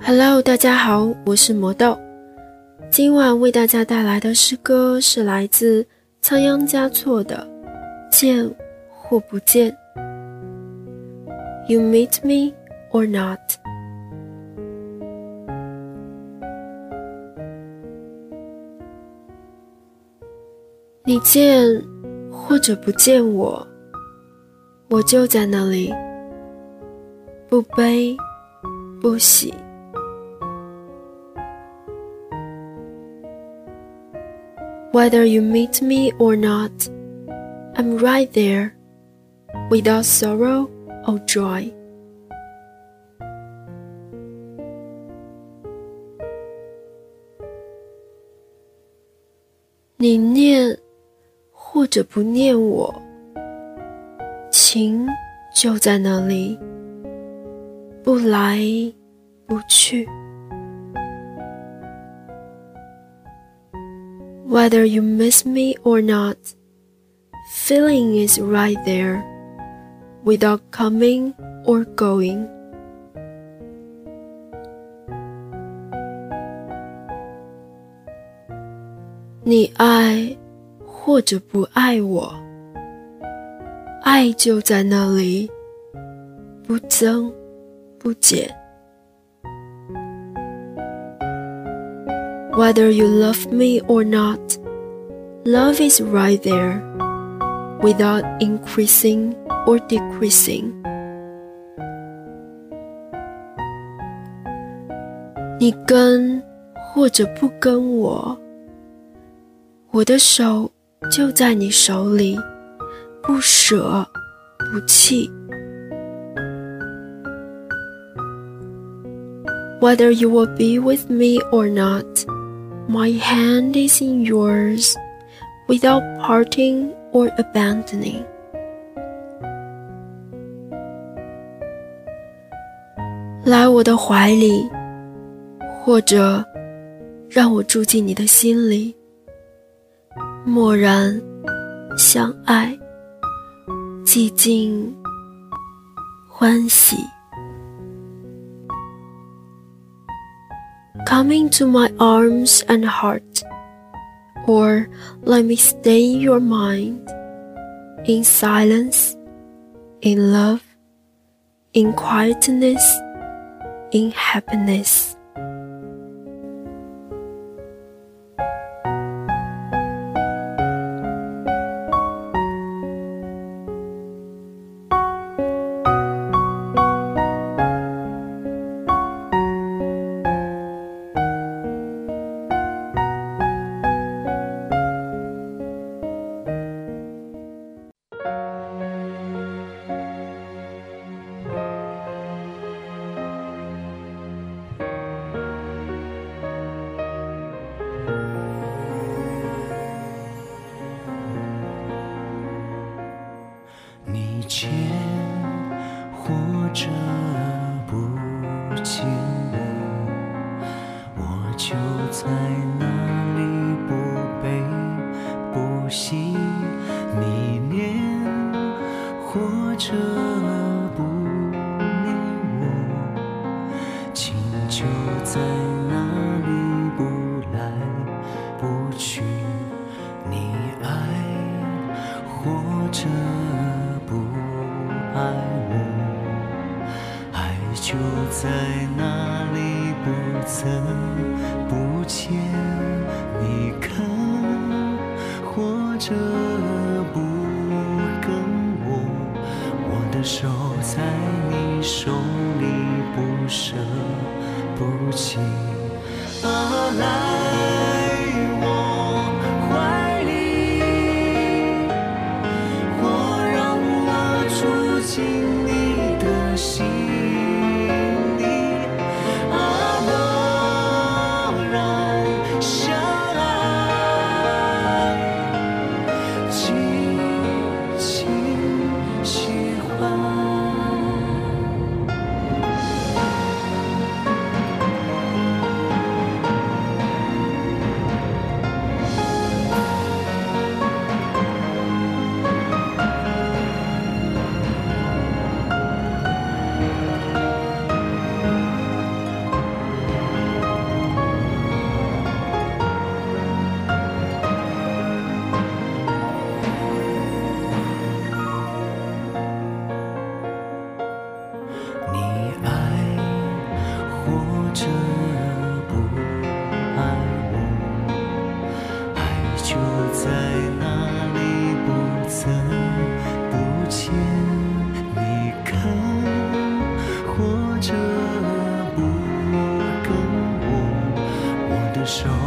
Hello，大家好，我是魔豆。今晚为大家带来的诗歌是来自仓央嘉措的《见或不见》。You meet me or not？你见或者不见我，我就在那里，不悲不喜。Whether you meet me or not, I'm right there, without sorrow or joy. 者不念我，情就在那里，不来不去。Whether you miss me or not, feeling is right there, without coming or going. 你爱 或者不爱我，爱就在那里，不增不减。Whether you love me or not, love is right there, without increasing or decreasing. 你跟或者不跟我，我的手 就在你手里，不舍不弃。Whether you will be with me or not. My hand is in yours, without parting or abandoning. 来我的怀里，或者让我住进你的心里，默然相爱，寂静欢喜。Come into my arms and heart, or let me stay in your mind, in silence, in love, in quietness, in happiness. 你见或者不见我，我就在那里不悲不喜。你念或者不念我，情就在那里不来不去。你爱或者。爱我，爱就在那里，不曾不见。你看或者不跟我，我的手在你手里，不舍不弃。啊，来手